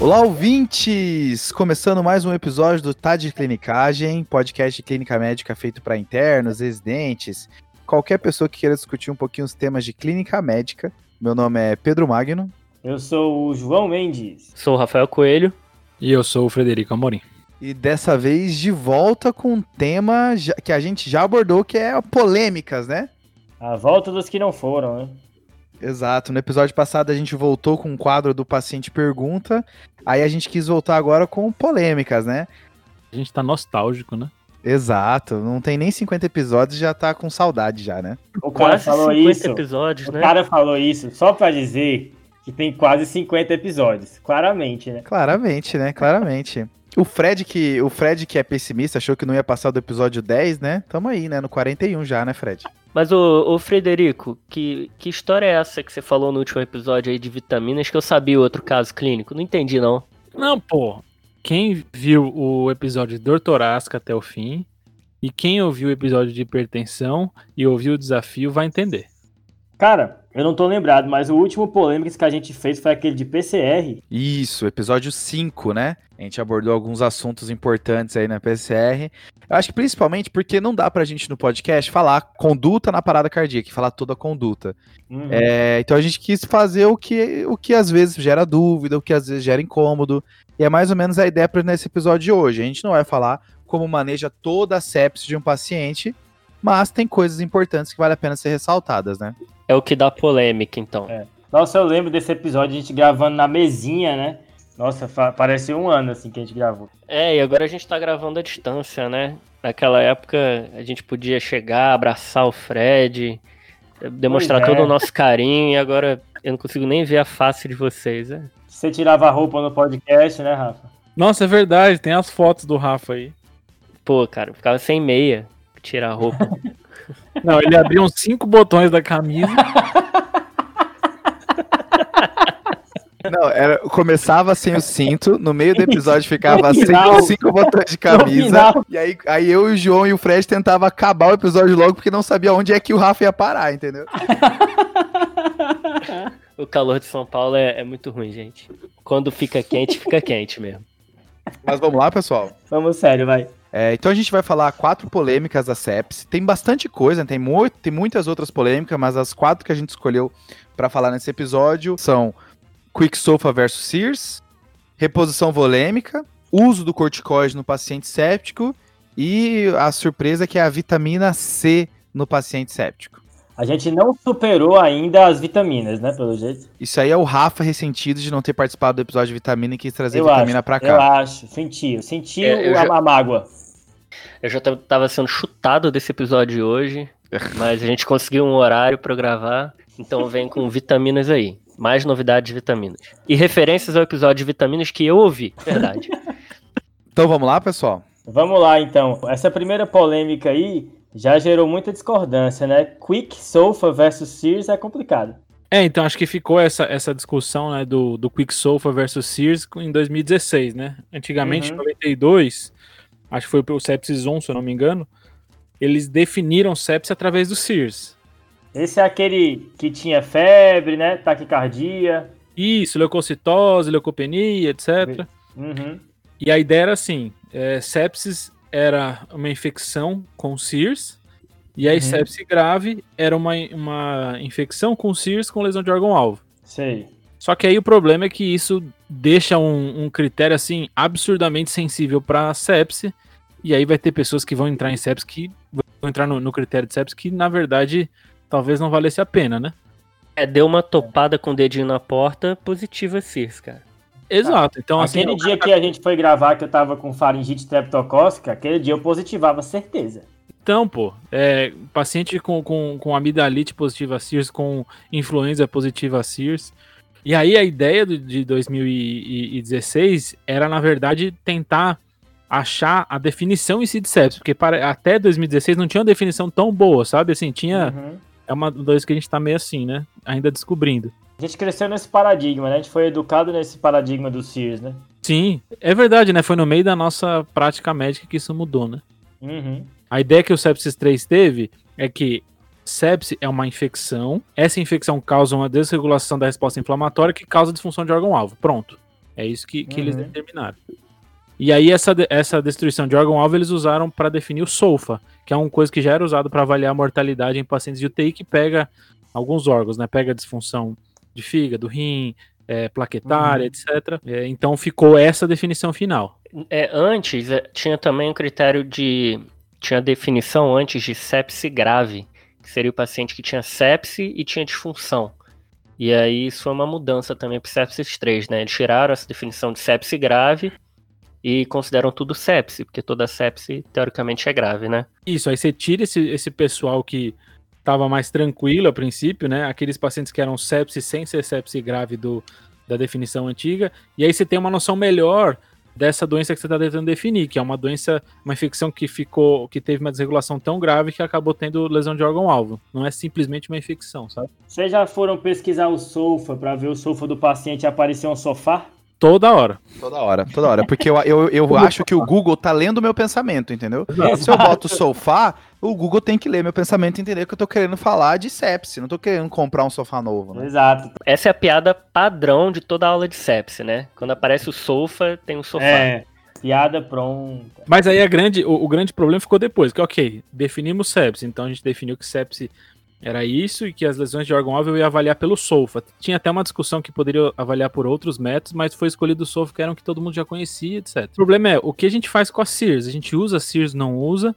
Olá, ouvintes! Começando mais um episódio do Tá de Clinicagem, podcast de clínica médica feito para internos, residentes, qualquer pessoa que queira discutir um pouquinho os temas de clínica médica. Meu nome é Pedro Magno. Eu sou o João Mendes. Sou o Rafael Coelho. E eu sou o Frederico Amorim. E dessa vez de volta com um tema que a gente já abordou, que é polêmicas, né? A volta dos que não foram, né? Exato. No episódio passado a gente voltou com o um quadro do paciente pergunta, aí a gente quis voltar agora com polêmicas, né? A gente tá nostálgico, né? Exato, não tem nem 50 episódios já tá com saudade já, né? O cara quase falou 50 isso. episódios, o né? O cara falou isso só para dizer que tem quase 50 episódios, claramente, né? Claramente, né? Claramente. O Fred que o Fred que é pessimista achou que não ia passar do episódio 10, né? Tamo aí, né, no 41 já, né, Fred? Mas o, o Frederico, que, que história é essa que você falou no último episódio aí de vitaminas que eu sabia outro caso clínico? Não entendi não. Não, pô. Quem viu o episódio de dor torácica até o fim e quem ouviu o episódio de hipertensão e ouviu o desafio vai entender. Cara, eu não tô lembrado, mas o último polêmico que a gente fez foi aquele de PCR. Isso, episódio 5, né? A gente abordou alguns assuntos importantes aí na PCR. Eu acho que principalmente porque não dá pra gente no podcast falar conduta na parada cardíaca, falar toda a conduta. Uhum. É, então a gente quis fazer o que, o que às vezes gera dúvida, o que às vezes gera incômodo. E é mais ou menos a ideia para nesse episódio de hoje. A gente não vai falar como maneja toda a sepsis de um paciente, mas tem coisas importantes que vale a pena ser ressaltadas, né? É o que dá polêmica, então. É. Nossa, eu lembro desse episódio, a gente gravando na mesinha, né? Nossa, parece um ano assim que a gente gravou. É, e agora a gente tá gravando à distância, né? Naquela época a gente podia chegar, abraçar o Fred, demonstrar é. todo o nosso carinho, e agora eu não consigo nem ver a face de vocês, né? Você tirava a roupa no podcast, né, Rafa? Nossa, é verdade, tem as fotos do Rafa aí. Pô, cara, eu ficava sem meia, tirar a roupa. Não, ele abriu uns cinco botões da camisa. Não, era, começava sem o cinto, no meio do episódio ficava sem cinco botões de camisa. E aí, aí eu, o João e o Fred tentavam acabar o episódio logo porque não sabia onde é que o Rafa ia parar, entendeu? o calor de São Paulo é, é muito ruim, gente. Quando fica quente, fica quente mesmo. Mas vamos lá, pessoal? Vamos sério, vai. É, então a gente vai falar quatro polêmicas da sepsis. Tem bastante coisa, tem, mu tem muitas outras polêmicas, mas as quatro que a gente escolheu para falar nesse episódio são Quicksofa versus Sears, reposição volêmica, uso do corticoide no paciente séptico e a surpresa que é a vitamina C no paciente séptico. A gente não superou ainda as vitaminas, né, pelo jeito. Isso aí é o Rafa ressentido de não ter participado do episódio de vitamina e quis trazer eu vitamina para cá. Eu acho, senti, eu senti é, eu a, já... a mágoa. Eu já tava sendo chutado desse episódio de hoje, mas a gente conseguiu um horário para gravar, então vem com vitaminas aí. Mais novidades de vitaminas. E referências ao episódio de vitaminas que eu ouvi, verdade. então vamos lá, pessoal? Vamos lá, então. Essa primeira polêmica aí já gerou muita discordância, né? Quick Sofa versus Sears é complicado. É, então acho que ficou essa, essa discussão né, do, do Quick Sofa versus Sears em 2016, né? Antigamente, em uhum. 92, acho que foi o Sepsis 1, se eu não me engano, eles definiram sepsis através do Sears. Esse é aquele que tinha febre, né? Taquicardia. Isso, leucocitose, leucopenia, etc. Uhum. E a ideia era assim: é, sepsis era uma infecção com SIRS, e a uhum. sepsis grave era uma, uma infecção com SIRS com lesão de órgão-alvo. Sei. Só que aí o problema é que isso deixa um, um critério assim absurdamente sensível para sepse e aí vai ter pessoas que vão entrar em sepsis que vão entrar no, no critério de sepsis que na verdade talvez não valesse a pena, né? É, deu uma topada com o dedinho na porta, positiva CIRS, cara. Exato. Então, assim, aquele dia que a gente foi gravar que eu tava com faringite streptocócica, aquele dia eu positivava certeza. Então, pô, é, paciente com, com, com amidalite positiva a CIRS, com influenza positiva a CIRS. E aí a ideia do, de 2016 era, na verdade, tentar achar a definição em si de sepsis, porque para, até 2016 não tinha uma definição tão boa, sabe? Assim, tinha... Uhum. É uma das que a gente tá meio assim, né? Ainda descobrindo. A gente cresceu nesse paradigma, né? A gente foi educado nesse paradigma do CIRS, né? Sim, é verdade, né? Foi no meio da nossa prática médica que isso mudou, né? Uhum. A ideia que o Sepsis 3 teve é que sepsis é uma infecção, essa infecção causa uma desregulação da resposta inflamatória que causa disfunção de órgão-alvo. Pronto. É isso que, que Uhum. eles determinaram. E aí essa, essa destruição de órgão-alvo eles usaram para definir o SOFA, que é uma coisa que já era usado para avaliar a mortalidade em pacientes de UTI que pega alguns órgãos, né? Pega disfunção de fígado, rim, é, plaquetária, Uhum. etc. É, então ficou essa definição final. É, antes, é, tinha também um critério de. Tinha definição antes de sepse grave, que seria o paciente que tinha sepse e tinha disfunção. E aí isso foi uma mudança também para sepsis 3, né? Eles tiraram essa definição de sepse grave e consideram tudo sepse, porque toda sepse teoricamente é grave, né? Isso, aí você tira esse, esse pessoal que estava mais tranquilo a princípio, né? Aqueles pacientes que eram sepse sem ser sepse grave do, da definição antiga, e aí você tem uma noção melhor dessa doença que você está tentando definir, que é uma doença, uma infecção que ficou, que teve uma desregulação tão grave que acabou tendo lesão de órgão-alvo. Não é simplesmente uma infecção, sabe? Vocês já foram pesquisar o SOFA para ver o SOFA do paciente aparecer um sofá? Toda hora. Toda hora, toda hora. Porque eu, eu, eu acho que o Google tá lendo o meu pensamento, entendeu? Se eu boto sofá, o Google tem que ler meu pensamento e entender que eu tô querendo falar de sepse. Não tô querendo comprar um sofá novo, né? Exato. Essa é a piada padrão de toda aula de sepse, né? Quando aparece o sofa, tem um sofá. É, piada pronta. Mas aí a grande, o, o grande problema ficou depois, que ok, definimos sepse, então a gente definiu que sepse era isso e que as lesões de órgão-alvo eu ia avaliar pelo SOFA. Tinha até uma discussão que poderia avaliar por outros métodos, mas foi escolhido o SOFA, que era um que todo mundo já conhecia, etc. O problema é, o que a gente faz com a SEARS? A gente usa a SEARS, não usa,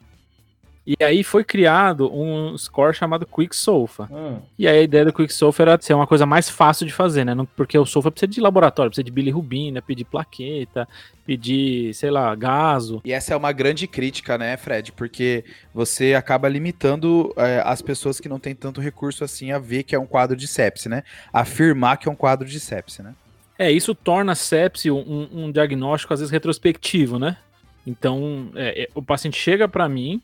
e aí foi criado um score chamado Quick SOFA. Hum. E aí a ideia do Quick Sulfur era ser uma coisa mais fácil de fazer, né? Não- Porque o sulfur precisa de laboratório, precisa de bilirrubina, pedir plaqueta, pedir, sei lá, gaso. E essa é uma grande crítica, né, Fred? Porque você acaba limitando é, as pessoas que não têm tanto recurso assim a ver que é um quadro de sepse, né? Afirmar que é um quadro de sepse, né? É, isso torna a sepse um, um diagnóstico, às vezes, retrospectivo, né? Então, é, é, o paciente chega para mim,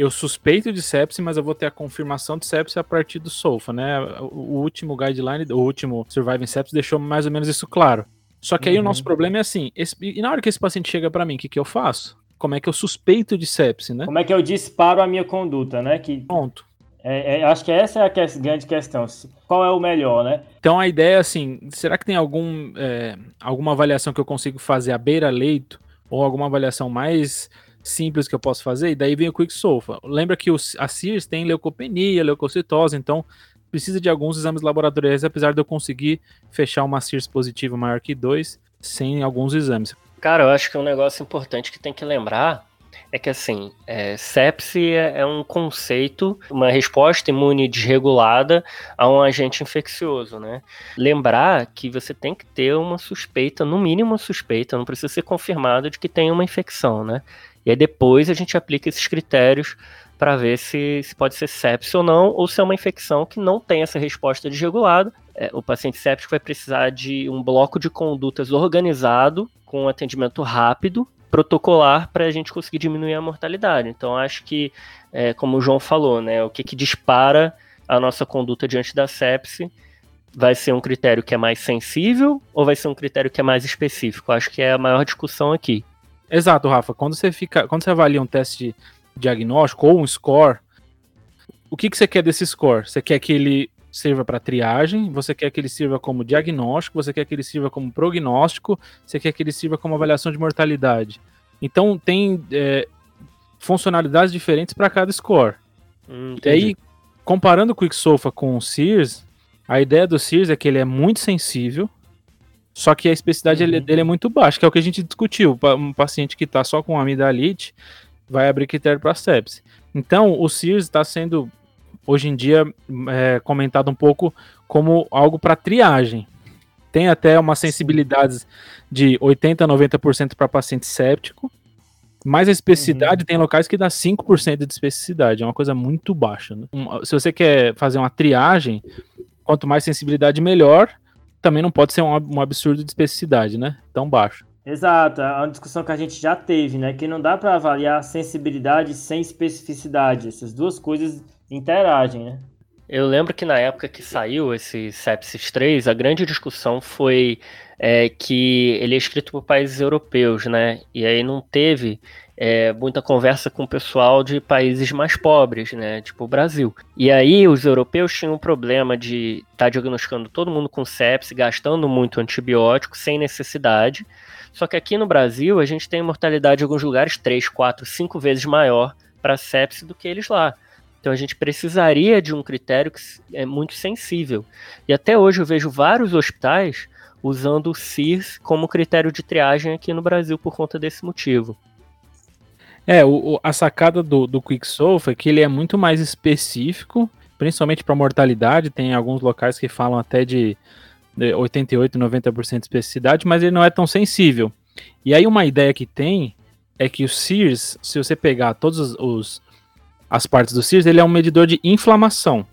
eu suspeito de sepse, mas eu vou ter a confirmação de sepse a partir do SOFA, né? O, o último guideline, o último Surviving Sepsis deixou mais ou menos isso claro. Só que aí o Uhum. nosso problema é assim, esse- e na hora que esse paciente chega para mim, o que, que eu faço? Como é que eu suspeito de sepse, né? Como é que eu disparo a minha conduta, né? Que Pronto. é, é, acho que essa é a que- grande questão. Qual é o melhor, né? Então a ideia é assim, será que tem algum, é, alguma avaliação que eu consigo fazer à beira-leito? Ou alguma avaliação mais simples que eu posso fazer? E daí vem o Quick Sofa. Lembra que os, a CIRS tem leucopenia, leucocitose, então precisa de alguns exames laboratoriais, apesar de eu conseguir fechar uma CIRS positiva maior que 2 sem alguns exames. Cara, eu acho que um negócio importante que tem que lembrar é que, assim, é, sepse é, é um conceito, uma resposta imune desregulada a um agente infeccioso, né? Lembrar que você tem que ter uma suspeita, no mínimo uma suspeita, não precisa ser confirmado de que tem uma infecção, né? E aí depois a gente aplica esses critérios para ver se, se pode ser sepse ou não, ou se é uma infecção que não tem essa resposta desregulada. É, o paciente séptico vai precisar de um bloco de condutas organizado, com atendimento rápido, protocolar, para a gente conseguir diminuir a mortalidade. Então, acho que, é, como o João falou, né, o que, que dispara a nossa conduta diante da sepse vai ser um critério que é mais sensível ou vai ser um critério que é mais específico? Acho que é a maior discussão aqui. Exato, Rafa. Quando você fica, quando você avalia um teste diagnóstico ou um score, o que, que você quer desse score? Você quer que ele sirva para triagem, você quer que ele sirva como diagnóstico, você quer que ele sirva como prognóstico, você quer que ele sirva como avaliação de mortalidade. Então tem é, funcionalidades diferentes para cada score. Hum, E aí, comparando o QuickSofa com o Sears, a ideia do Sears é que ele é muito sensível, só que a especificidade Uhum. ele- dele é muito baixa, que é o que a gente discutiu. Um paciente que está só com amidalite vai abrir critério para sepse. Então, o Sears está sendo, hoje em dia, é, comentado um pouco como algo para triagem. Tem até umas sensibilidades de 80% a 90% para paciente séptico, mas a especificidade tem locais que dá 5% de especificidade, é uma coisa muito baixa. né? Um- se você quer fazer uma triagem, quanto mais sensibilidade, melhor. Também não pode ser um, um absurdo de especificidade, né? Tão baixo. Exato, é uma discussão que a gente já teve, né? Que não dá para avaliar sensibilidade sem especificidade. Essas duas coisas interagem, né? Eu lembro que na época que saiu esse Sepsis 3, a grande discussão foi é, que ele é escrito por países europeus, né? E aí não teve é, muita conversa com o pessoal de países mais pobres, né? Tipo o Brasil. E aí os europeus tinham um problema de estar tá diagnosticando todo mundo com sepsis, gastando muito antibiótico sem necessidade. Só que aqui no Brasil a gente tem mortalidade em alguns lugares 3, 4, 5 vezes maior para sepsis do que eles lá. Então a gente precisaria de um critério que é muito sensível. E até hoje eu vejo vários hospitais usando o CIRS como critério de triagem aqui no Brasil por conta desse motivo. É, o, a sacada do, do QuickSolve é que ele é muito mais específico, principalmente para mortalidade. Tem alguns locais que falam até de 88, 90% de especificidade, mas ele não é tão sensível. E aí uma ideia que tem é que o SIRS, se você pegar todos os, os as partes do CIRS, ele é um medidor de inflamação.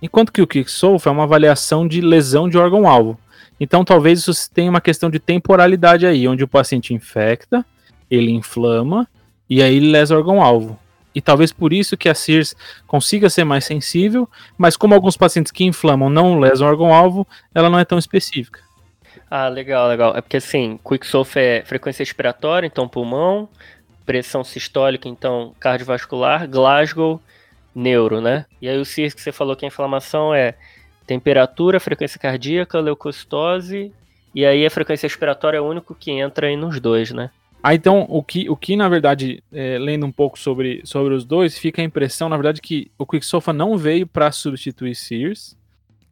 Enquanto que o QuickSolve é uma avaliação de lesão de órgão-alvo. Então talvez isso tenha uma questão de temporalidade aí, onde o paciente infecta, ele inflama e aí ele lesa órgão-alvo. E talvez por isso que a CIRS consiga ser mais sensível, mas como alguns pacientes que inflamam não lesam órgão-alvo, ela não é tão específica. Ah, legal, legal. É porque assim, Quicksolve é frequência respiratória, então pulmão, pressão sistólica, então cardiovascular, Glasgow, neuro, né? E aí o CIRS que você falou que a inflamação é temperatura, frequência cardíaca, leucocitose, e aí a frequência respiratória é o único que entra aí nos dois, né? Ah, então, o que, o que na verdade, é, lendo um pouco sobre, sobre os dois, fica a impressão, na verdade, que o Quicksofa não veio para substituir Sears.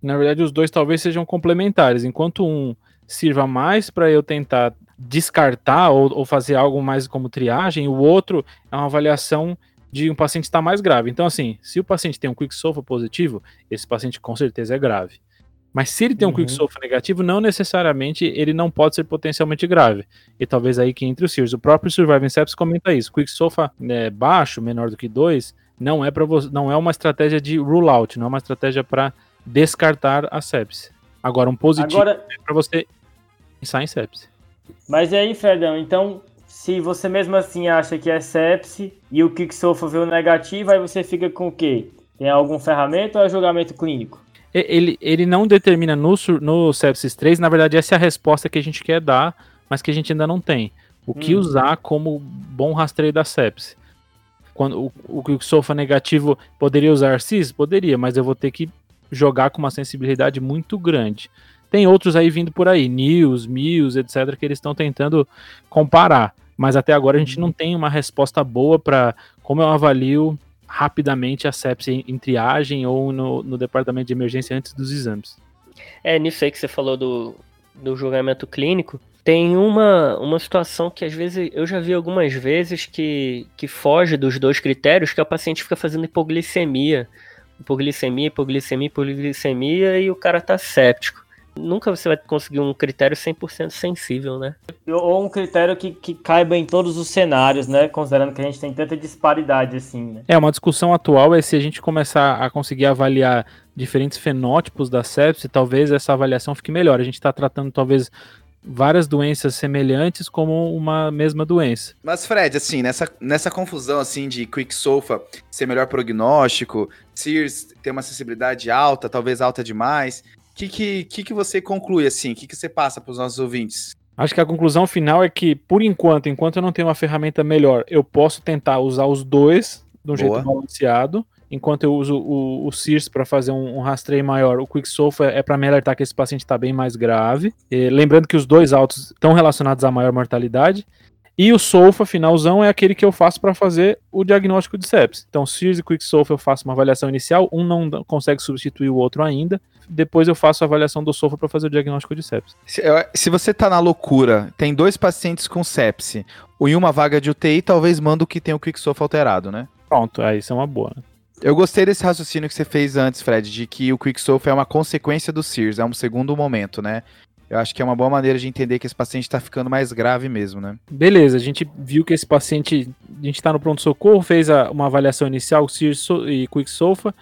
Na verdade, os dois talvez sejam complementares. Enquanto um sirva mais para eu tentar descartar ou, ou, fazer algo mais como triagem, o outro é uma avaliação de um paciente estar mais grave. Então, assim, se o paciente tem um quicksolve positivo, esse paciente com certeza é grave. Mas se ele tem um uhum. quicksolve negativo, não necessariamente ele não pode ser potencialmente grave. E talvez aí que entre os SEARS. O próprio Surviving Sepsis comenta isso. Quicksolve né, baixo, menor do que 2, não é para não é uma estratégia de rule out, não é uma estratégia para descartar a sepsis. Agora um positivo Agora... é para você pensar em sepsis. Mas e aí, Fredão, então, se você mesmo assim acha que é sepse e o Kicksofa veio negativo, aí você fica com o quê? Tem algum ferramenta ou é julgamento clínico? Ele, ele não determina no, no sepsis 3, na verdade essa é a resposta que a gente quer dar, mas que a gente ainda não tem. O que hum. usar como bom rastreio da sepsis? Quando o, o Kicksofa negativo poderia usar CIS? Poderia, mas eu vou ter que jogar com uma sensibilidade muito grande. Tem outros aí vindo por aí, News, Mills, etc., que eles estão tentando comparar. Mas até agora a gente não tem uma resposta boa para como eu avalio rapidamente a sepsia em triagem ou no, no departamento de emergência antes dos exames. É, nisso aí que você falou do, do julgamento clínico, tem uma, uma situação que às vezes eu já vi algumas vezes que, que foge dos dois critérios, que é o paciente fica fazendo hipoglicemia. Hipoglicemia, hipoglicemia, hipoglicemia e o cara tá séptico nunca você vai conseguir um critério 100% sensível, né? Ou um critério que, que caiba em todos os cenários, né? Considerando que a gente tem tanta disparidade assim, né? É, uma discussão atual é se a gente começar a conseguir avaliar diferentes fenótipos da sepsis, talvez essa avaliação fique melhor. A gente está tratando talvez várias doenças semelhantes como uma mesma doença. Mas Fred, assim, nessa, nessa confusão assim de Quicksofa ser melhor prognóstico, Sears ter uma sensibilidade alta, talvez alta demais, que, que, que, que você conclui assim? O que, que você passa para os nossos ouvintes? Acho que a conclusão final é que, por enquanto, enquanto eu não tenho uma ferramenta melhor, eu posso tentar usar os dois de um Boa. jeito balanceado. Enquanto eu uso o, o CIRS para fazer um, um, rastreio maior, o QuickSolve é, é para me alertar que esse paciente está bem mais grave. E, lembrando que os dois altos estão relacionados à maior mortalidade. E o SOFA finalzão é aquele que eu faço para fazer o diagnóstico de sepsis. Então, SIRS e QuickSolve eu faço uma avaliação inicial, um não consegue substituir o outro ainda. Depois eu faço a avaliação do SOFA para fazer o diagnóstico de sepsis. Se, se, você tá na loucura, tem dois pacientes com sepsis, em uma vaga de UTI, talvez manda o que tem o QuickSolve alterado, né? Pronto, aí isso é uma boa. Né? Eu gostei desse raciocínio que você fez antes, Fred, de que o QuickSolve é uma consequência do SIRS, é um segundo momento, né? Eu acho que é uma boa maneira de entender que esse paciente está ficando mais grave mesmo, né? Beleza, a gente viu que esse paciente, a gente está no pronto-socorro, fez a, uma avaliação inicial, CIR e Quick Sofa,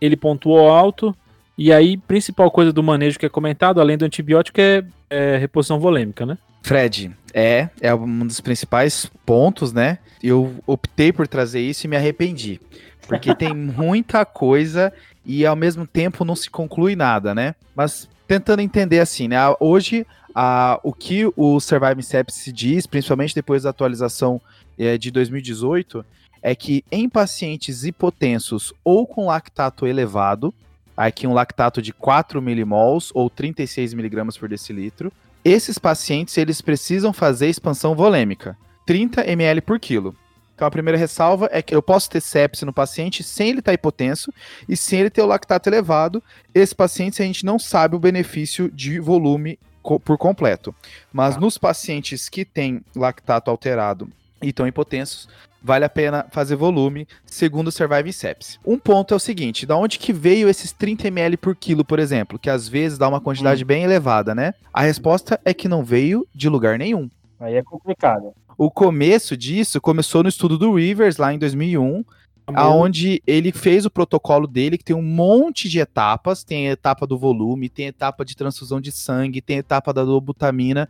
ele pontuou alto, e aí, principal coisa do manejo que é comentado, além do antibiótico, é, é reposição volêmica, né? Fred, é, é um dos principais pontos, né? Eu optei por trazer isso e me arrependi. Porque tem muita coisa e ao mesmo tempo não se conclui nada, né? Mas tentando entender assim, né? Hoje, a, o que o Surviving Sepsis diz, principalmente depois da atualização é, de 2018, é que em pacientes hipotensos ou com lactato elevado, aqui um lactato de 4 milimols ou 36 miligramas por decilitro, esses pacientes eles precisam fazer expansão volêmica, 30 ml por quilo. Então a primeira ressalva é que eu posso ter sepse no paciente sem ele estar hipotenso e sem ele ter o lactato elevado. Esse paciente a gente não sabe o benefício de volume co por completo. Mas ah. nos pacientes que têm lactato alterado e estão hipotensos, vale a pena fazer volume, segundo o Survive Sepsis. Um ponto é o seguinte, da onde que veio esses 30 ml por quilo, por exemplo, que às vezes dá uma quantidade hum. bem elevada, né? A resposta é que não veio de lugar nenhum. Aí é complicado. O começo disso começou no estudo do Rivers, lá em 2001, aonde ele fez o protocolo dele, que tem um monte de etapas, tem a etapa do volume, tem a etapa de transfusão de sangue, tem a etapa da dobutamina,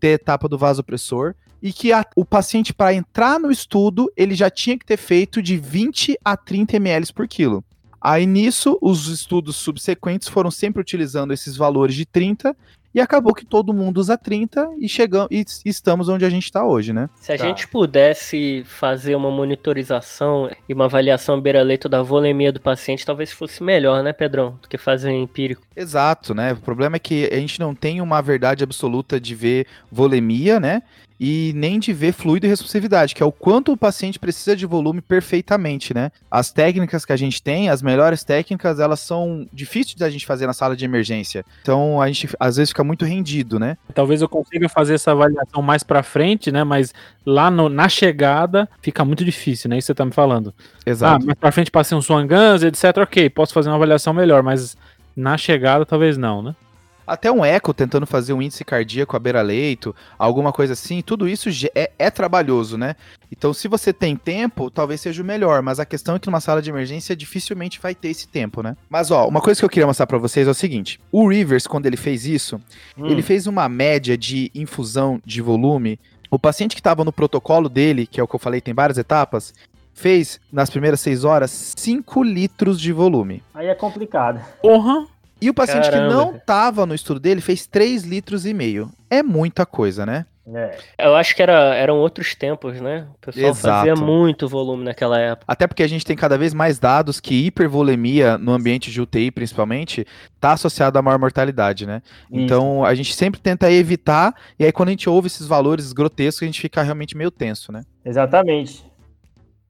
tem a etapa do vasopressor, e que a, o paciente, para entrar no estudo, ele já tinha que ter feito de 20 a 30 ml por quilo. Aí nisso, os estudos subsequentes foram sempre utilizando esses valores de 30 e acabou que todo mundo usa 30 e chegamos e estamos onde a gente está hoje, né? Se a tá. gente pudesse fazer uma monitorização e uma avaliação beira-leito da volemia do paciente, talvez fosse melhor, né, Pedrão, do que fazer empírico. Exato, né? O problema é que a gente não tem uma verdade absoluta de ver volemia, né? E nem de ver fluido e responsividade, que é o quanto o paciente precisa de volume perfeitamente, né? As técnicas que a gente tem, as melhores técnicas, elas são difíceis da gente fazer na sala de emergência. Então a gente às vezes fica muito rendido, né? Talvez eu consiga fazer essa avaliação mais para frente, né? Mas lá no, na chegada fica muito difícil, né? Isso você tá me falando. Exato. Ah, mais para frente passei um Swan Guns, etc. Ok, posso fazer uma avaliação melhor, mas na chegada talvez não, né? Até um eco tentando fazer um índice cardíaco à beira-leito, alguma coisa assim, tudo isso é, é, trabalhoso, né? Então, se você tem tempo, talvez seja o melhor, mas a questão é que numa sala de emergência dificilmente vai ter esse tempo, né? Mas, ó, uma coisa que eu queria mostrar para vocês é o seguinte: o Rivers, quando ele fez isso, hum. ele fez uma média de infusão de volume. O paciente que estava no protocolo dele, que é o que eu falei, tem várias etapas, fez, nas primeiras seis horas, 5 litros de volume. Aí é complicado. Porra! E o paciente Caramba. que não estava no estudo dele fez 3 litros e meio. É muita coisa, né? É. Eu acho que era, eram outros tempos, né? O pessoal Exato. fazia muito volume naquela época. Até porque a gente tem cada vez mais dados que hipervolemia no ambiente de UTI, principalmente, está associado a maior mortalidade, né? Isso. Então a gente sempre tenta evitar, e aí quando a gente ouve esses valores grotescos, a gente fica realmente meio tenso, né? Exatamente.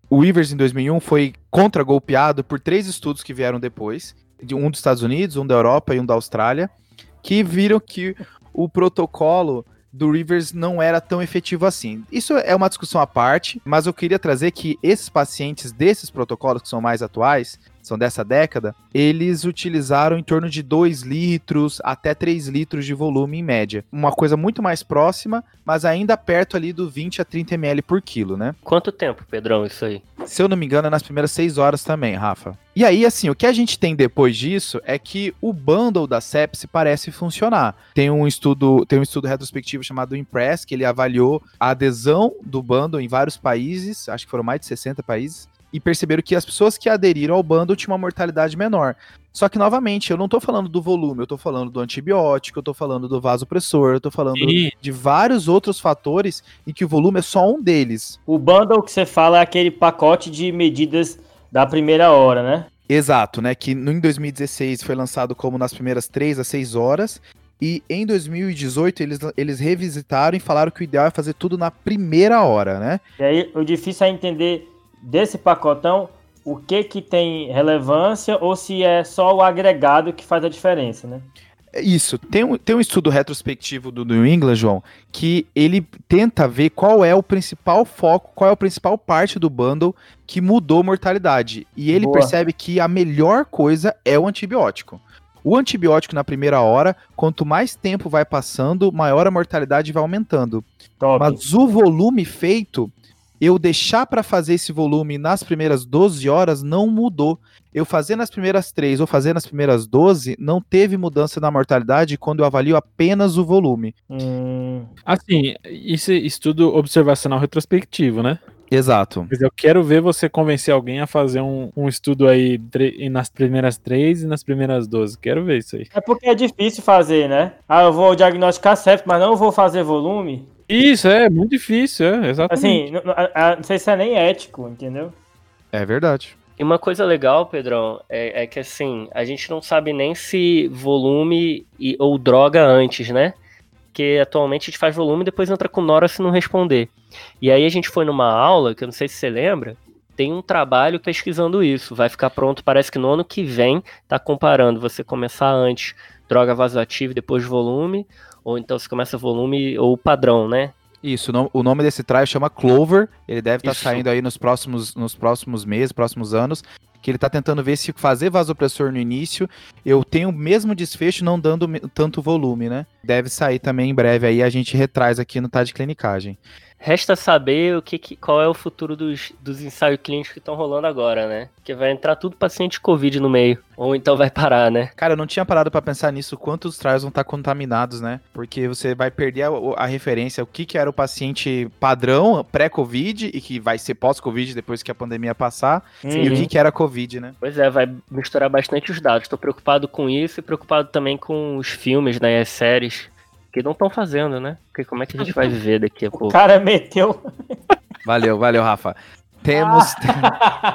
O Ivers em 2001 foi contra-golpeado por três estudos que vieram depois, um dos Estados Unidos, um da Europa e um da Austrália, que viram que o protocolo do Rivers não era tão efetivo assim. Isso é uma discussão à parte, mas eu queria trazer que esses pacientes desses protocolos que são mais atuais, são dessa década, eles utilizaram em torno de 2 litros até 3 litros de volume em média. Uma coisa muito mais próxima, mas ainda perto ali do 20 a 30 ml por quilo, né? Quanto tempo, Pedrão, isso aí? Se eu não me engano, é nas primeiras 6 horas também, Rafa. E aí, assim, o que a gente tem depois disso é que o bundle da sepsi parece funcionar. Tem um estudo, tem um estudo retrospectivo chamado Impress, que ele avaliou a adesão do bundle em vários países, acho que foram mais de 60 países, e perceberam que as pessoas que aderiram ao bundle tinham uma mortalidade menor. Só que, novamente, eu não tô falando do volume, eu tô falando do antibiótico, eu tô falando do vasopressor, eu tô falando Sim. de vários outros fatores em que o volume é só um deles. O bundle que você fala é aquele pacote de medidas da primeira hora, né? Exato, né? Que em 2016 foi lançado como nas primeiras 3 a 6 horas. E em 2018 eles, eles revisitaram e falaram que o ideal é fazer tudo na primeira hora, né? E aí o difícil é entender desse pacotão o que que tem relevância ou se é só o agregado que faz a diferença, né? É isso. Tem um, tem um estudo retrospectivo do New England, João, que ele tenta ver qual é o principal foco, qual é a principal parte do bundle que mudou mortalidade. E ele Boa. percebe que a melhor coisa é o antibiótico. O antibiótico na primeira hora, quanto mais tempo vai passando, maior a mortalidade vai aumentando. Top. Mas o volume feito eu deixar para fazer esse volume nas primeiras 12 horas não mudou. Eu fazer nas primeiras 3 ou fazer nas primeiras 12 não teve mudança na mortalidade quando eu avalio apenas o volume. Hum, Assim, isso é estudo observacional retrospectivo, né? Exato. Mas eu quero ver você convencer alguém a fazer um, um estudo aí nas primeiras três e nas primeiras 12. Quero ver isso aí. é porque é difícil fazer, né? Ah, eu vou diagnosticar sepsis, mas não vou fazer volume. Isso, é muito difícil, é, exatamente. Assim, não, não- a- a- não sei se é nem ético, entendeu? É verdade. E uma coisa legal, Pedrão, é, é que assim, a gente não sabe nem se volume e, ou droga antes, né? Porque atualmente a gente faz volume e depois entra com Nora se não responder. E aí a gente foi numa aula, que eu não sei se você lembra, tem um trabalho pesquisando isso. Vai ficar pronto, parece que no ano que vem, tá comparando você começar antes droga vasoativa e depois volume, ou então você começa volume ou padrão, né? Isso, o no- o nome desse trial chama Clover. Ele deve estar Isso. saindo aí nos próximos, nos próximos meses, próximos anos. Que ele tá tentando ver se fazer vasopressor no início, eu tenho o mesmo desfecho não dando tanto volume, né? Deve sair também em breve aí, a gente retraz aqui no Tá de Clinicagem. Resta saber o que, que- qual é o futuro dos, dos ensaios clínicos que estão rolando agora, né? Porque vai entrar tudo paciente Covid no meio. Ou então vai parar, né? Cara, eu não tinha parado pra pensar nisso, quantos trials vão estar contaminados, né? Porque você vai perder a, a referência, o que, que era o paciente padrão, pré-Covid, e que vai ser pós-Covid depois que a pandemia passar, e o Uhum. que, que era Covid, né? Pois é, vai misturar bastante os dados. Tô preocupado com isso e preocupado também com os filmes, né? E as séries. Que não estão fazendo, né? Porque como é que a gente vai viver daqui a O pouco? cara meteu. Valeu, valeu, Rafa. Temos.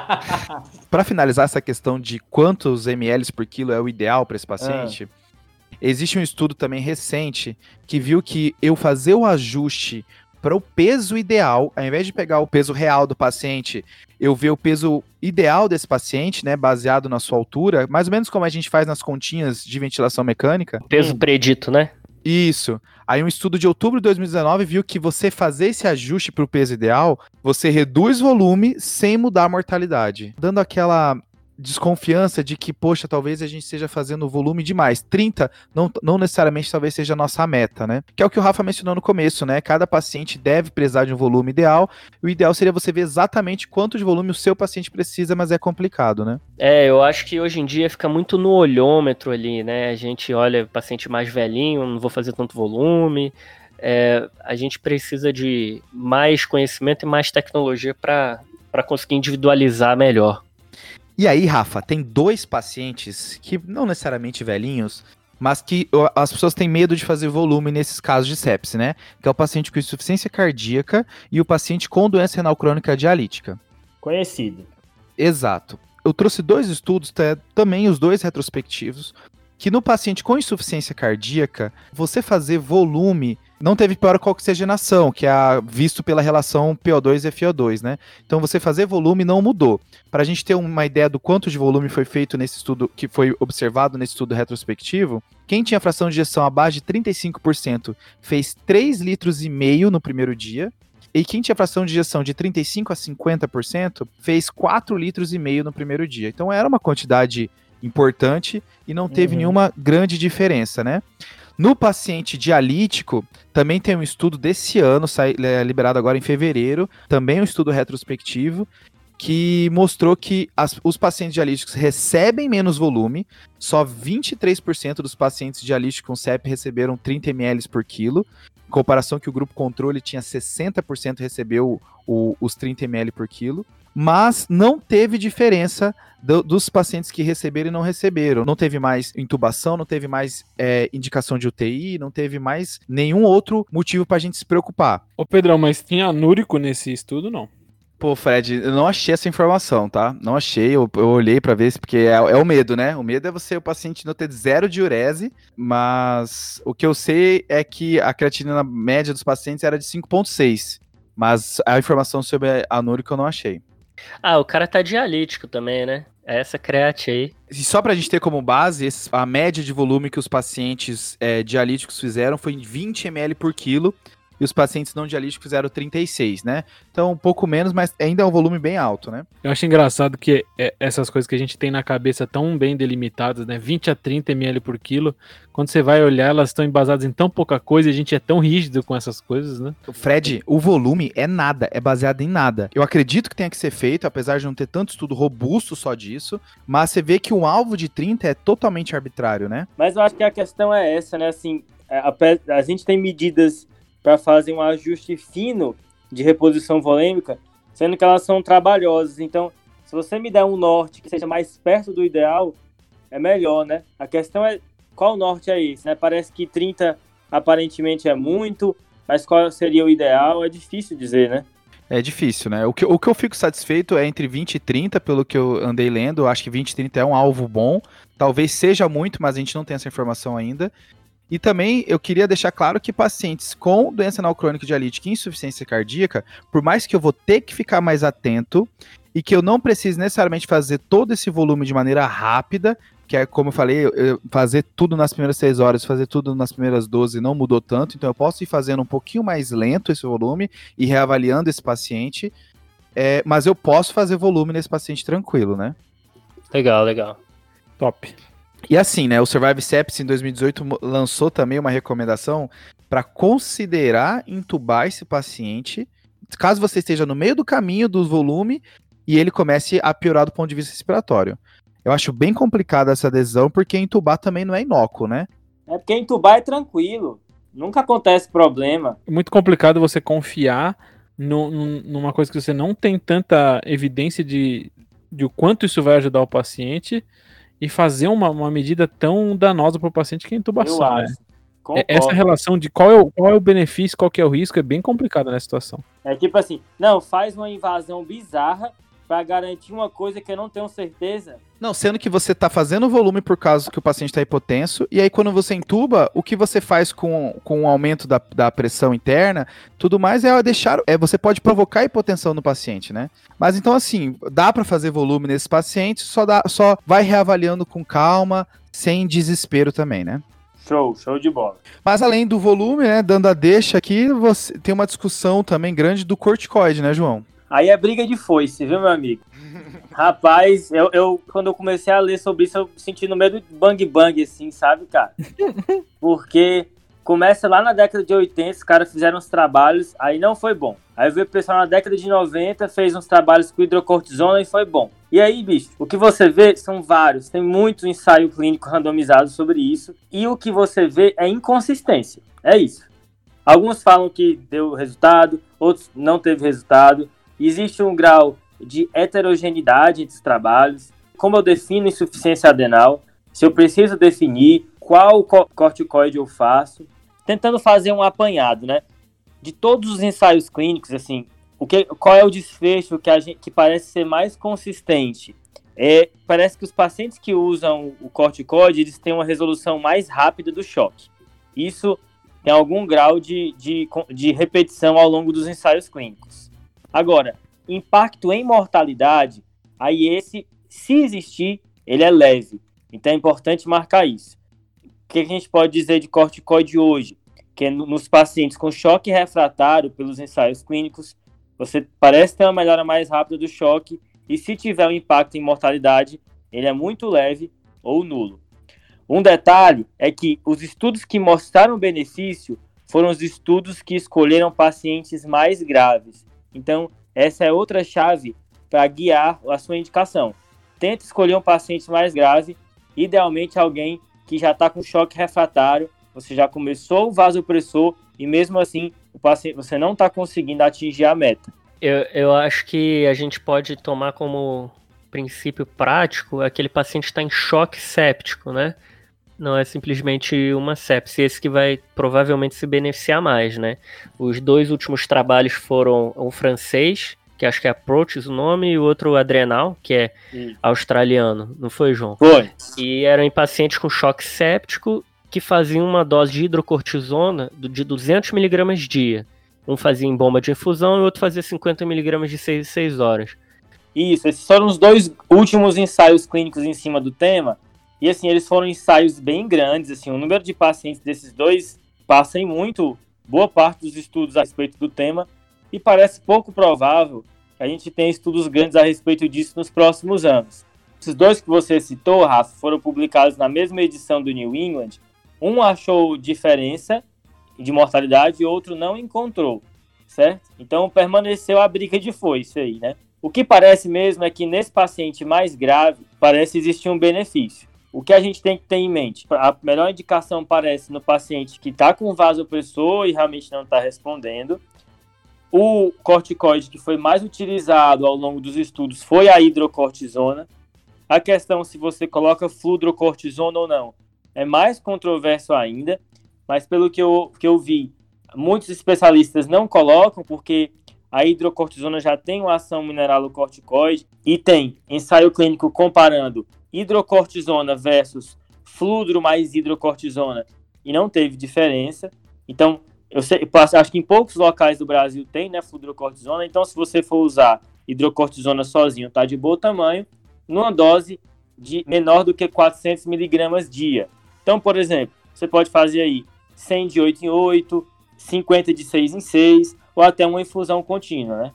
Para finalizar essa questão de quantos ml por quilo é o ideal para esse paciente, existe um estudo também recente que viu que eu fazer o ajuste para o peso ideal, ao invés de pegar o peso real do paciente, eu ver o peso ideal desse paciente, né, baseado na sua altura, mais ou menos como a gente faz nas continhas de ventilação mecânica. Peso predito, né? Isso. Aí um estudo de outubro de 2019 viu que você fazer esse ajuste para o peso ideal, você reduz volume sem mudar a mortalidade, dando aquela desconfiança de que, poxa, talvez a gente esteja fazendo volume demais. 30 não, não necessariamente talvez seja a nossa meta, né? Que é o que o Rafa mencionou no começo, né? Cada paciente deve precisar de um volume ideal. O ideal seria você ver exatamente quanto de volume o seu paciente precisa, mas é complicado, né? É, eu acho que hoje em dia fica muito no olhômetro ali, né? A gente olha paciente mais velhinho, não vou fazer tanto volume. É, a gente precisa de mais conhecimento e mais tecnologia para conseguir individualizar melhor. E aí, Rafa, tem dois pacientes que não necessariamente velhinhos, mas que as pessoas têm medo de fazer volume nesses casos de sepse, né? Que é o paciente com insuficiência cardíaca e o paciente com doença renal crônica dialítica. Conhecido. Exato. Eu trouxe dois estudos, tá, também os dois retrospectivos, que no paciente com insuficiência cardíaca, você fazer volume não teve pior oxigenação, que é a- visto pela relação PO2 e FO2, né? Então você fazer volume não mudou. Para a gente ter uma ideia do quanto de volume foi feito nesse estudo, que foi observado nesse estudo retrospectivo, quem tinha fração de ejeção abaixo de 35% fez 3 litros e meio no primeiro dia, e quem tinha fração de injeção de 35 a 50% fez 4 litros e meio no primeiro dia. Então era uma quantidade importante e não teve Uhum. nenhuma grande diferença, né? No paciente dialítico, também tem um estudo desse ano, sai, é, liberado agora em fevereiro, também um estudo retrospectivo, que mostrou que as- os pacientes dialíticos recebem menos volume, só 23% dos pacientes dialíticos com CEP receberam 30 ml por quilo, em comparação que o grupo controle tinha 60% recebeu o- os 30 ml por quilo, mas não teve diferença do- dos pacientes que receberam e não receberam. Não teve mais intubação, não teve mais é, indicação de UTI, não teve mais nenhum outro motivo pra gente se preocupar. Ô Pedrão, mas tinha anúrico nesse estudo, não? Pô, Fred, eu não achei essa informação, tá? Não achei, eu, eu olhei pra ver, se- porque é, é o medo, né? O medo é você, o paciente, não ter zero diurese, mas o que eu sei é que a creatinina média dos pacientes era de 5,6. Mas a informação sobre a anúrica eu não achei. Ah, o cara tá dialítico também, né? Essa create aí. E só pra gente ter como base, a média de volume que os pacientes é, dialíticos fizeram foi em 20 ml por quilo, e os pacientes não dialíticos fizeram 36, né? Então, um pouco menos, mas ainda é um volume bem alto, né? Eu acho engraçado que é, essas coisas que a gente tem na cabeça tão bem delimitadas, né? 20 a 30 ml por quilo, quando você vai olhar, elas estão embasadas em tão pouca coisa e a gente é tão rígido com essas coisas, né? Fred, o volume é nada, é baseado em nada. Eu acredito que tenha que ser feito, apesar de não ter tanto estudo robusto só disso, mas você vê que um alvo de 30 é totalmente arbitrário, né? Mas eu acho que a questão é essa, né? Assim, a, a gente tem medidas para fazer um ajuste fino de reposição volêmica, sendo que elas são trabalhosas. Então, se você me der um norte que seja mais perto do ideal, é melhor, né? A questão é qual norte é esse, né? Parece que 30 aparentemente é muito, mas qual seria o ideal? É difícil dizer, né? É difícil, né? O que, o que eu fico satisfeito é entre 20 e 30, pelo que eu andei lendo. Acho que 20 e 30 é um alvo bom. Talvez seja muito, mas a gente não tem essa informação ainda. E também eu queria deixar claro que pacientes com doença renal crônica dialítica e insuficiência cardíaca, por mais que eu vou ter que ficar mais atento e que eu não precise necessariamente fazer todo esse volume de maneira rápida, que é como eu falei, fazer tudo nas primeiras 6 horas, fazer tudo nas primeiras 12 não mudou tanto, então eu posso ir fazendo um pouquinho mais lento esse volume e reavaliando esse paciente, é, mas eu posso fazer volume nesse paciente tranquilo, né? Legal, legal. Top. E assim, né, o Survive Sepsis em 2018 lançou também uma recomendação para considerar intubar esse paciente, caso você esteja no meio do caminho do volume e ele comece a piorar do ponto de vista respiratório. Eu acho bem complicada essa decisão, porque entubar também não é inócuo, né? É porque entubar é tranquilo. Nunca acontece problema. É muito complicado você confiar no, numa coisa que você não tem tanta evidência de, de o quanto isso vai ajudar o paciente e fazer uma, uma medida tão danosa para o paciente que é a intubação. Né? É, essa relação de qual é, o, qual é o benefício, qual é o risco, é bem complicada nessa situação. É tipo assim, não, faz uma invasão bizarra para garantir uma coisa que eu não tenho certeza. Não, sendo que você está fazendo volume por causa que o paciente está hipotenso, e aí quando você entuba, o que você faz com, com o aumento da, da pressão interna, tudo mais é deixar. É, você pode provocar hipotensão no paciente, né? Mas então, assim, dá para fazer volume nesses pacientes, só, dá, só vai reavaliando com calma, sem desespero também, né? Show, show de bola. Mas além do volume, né, dando a deixa aqui, você tem uma discussão também grande do corticoide, né, João? Aí é briga de foice, viu, meu amigo? Rapaz, eu, eu, quando eu comecei a ler sobre isso, eu senti no meio do bang bang, assim, sabe, cara? Porque começa lá na década de 80, os caras fizeram uns trabalhos, aí não foi bom. Aí veio o pessoal na década de 90, fez uns trabalhos com hidrocortisona e foi bom. E aí, bicho, o que você vê são vários, tem muitos ensaios clínicos randomizados sobre isso, e o que você vê é inconsistência. É isso. Alguns falam que deu resultado, outros não teve resultado. Existe um grau de heterogeneidade entre os trabalhos. Como eu defino insuficiência adenal? Se eu preciso definir qual corticoide eu faço, tentando fazer um apanhado, né? De todos os ensaios clínicos, assim, o que, qual é o desfecho que, a gente, que parece ser mais consistente? É, parece que os pacientes que usam o corticoide, eles têm uma resolução mais rápida do choque. Isso tem algum grau de, de, de repetição ao longo dos ensaios clínicos. Agora, impacto em mortalidade, aí esse, se existir, ele é leve. Então é importante marcar isso. O que a gente pode dizer de corticoide hoje? Que é nos pacientes com choque refratário pelos ensaios clínicos, você parece ter uma melhora mais rápida do choque e se tiver um impacto em mortalidade, ele é muito leve ou nulo. Um detalhe é que os estudos que mostraram benefício foram os estudos que escolheram pacientes mais graves. Então, essa é outra chave para guiar a sua indicação. Tente escolher um paciente mais grave, idealmente alguém que já está com choque refratário, você já começou o vasopressor e mesmo assim o paciente, você não está conseguindo atingir a meta. Eu, eu acho que a gente pode tomar como princípio prático aquele paciente está em choque séptico, né? Não é simplesmente uma sepse, esse que vai provavelmente se beneficiar mais, né? Os dois últimos trabalhos foram um francês, que acho que é Approaches o nome, e o outro Adrenal, que é australiano, não foi, João? Foi. E eram em pacientes com choque séptico que faziam uma dose de hidrocortisona de 200 miligramas dia. Um fazia em bomba de infusão e o outro fazia 50 miligramas de 6 6 horas. Isso, esses foram os dois últimos ensaios clínicos em cima do tema. E assim, eles foram ensaios bem grandes, assim, o número de pacientes desses dois passa em muito boa parte dos estudos a respeito do tema e parece pouco provável que a gente tenha estudos grandes a respeito disso nos próximos anos. Esses dois que você citou, Rafa, foram publicados na mesma edição do New England. Um achou diferença de mortalidade e outro não encontrou, certo? Então permaneceu a briga de foice aí, né? O que parece mesmo é que nesse paciente mais grave parece existir um benefício. O que a gente tem que ter em mente? A melhor indicação parece no paciente que está com vasopressor e realmente não está respondendo. O corticoide que foi mais utilizado ao longo dos estudos foi a hidrocortisona. A questão se você coloca fludrocortisona ou não é mais controverso ainda, mas pelo que eu, que eu vi, muitos especialistas não colocam porque a hidrocortisona já tem uma ação mineralocorticoide e tem ensaio clínico comparando hidrocortisona versus fludro mais hidrocortisona e não teve diferença. Então, eu, sei, acho que em poucos locais do Brasil tem, né, fludrocortisona. Então, se você for usar hidrocortisona sozinho, tá de bom tamanho, numa dose de menor do que 400 miligramas dia. Então, por exemplo, você pode fazer aí 100 de 8 em 8, 50 de 6 em 6, ou até uma infusão contínua, né?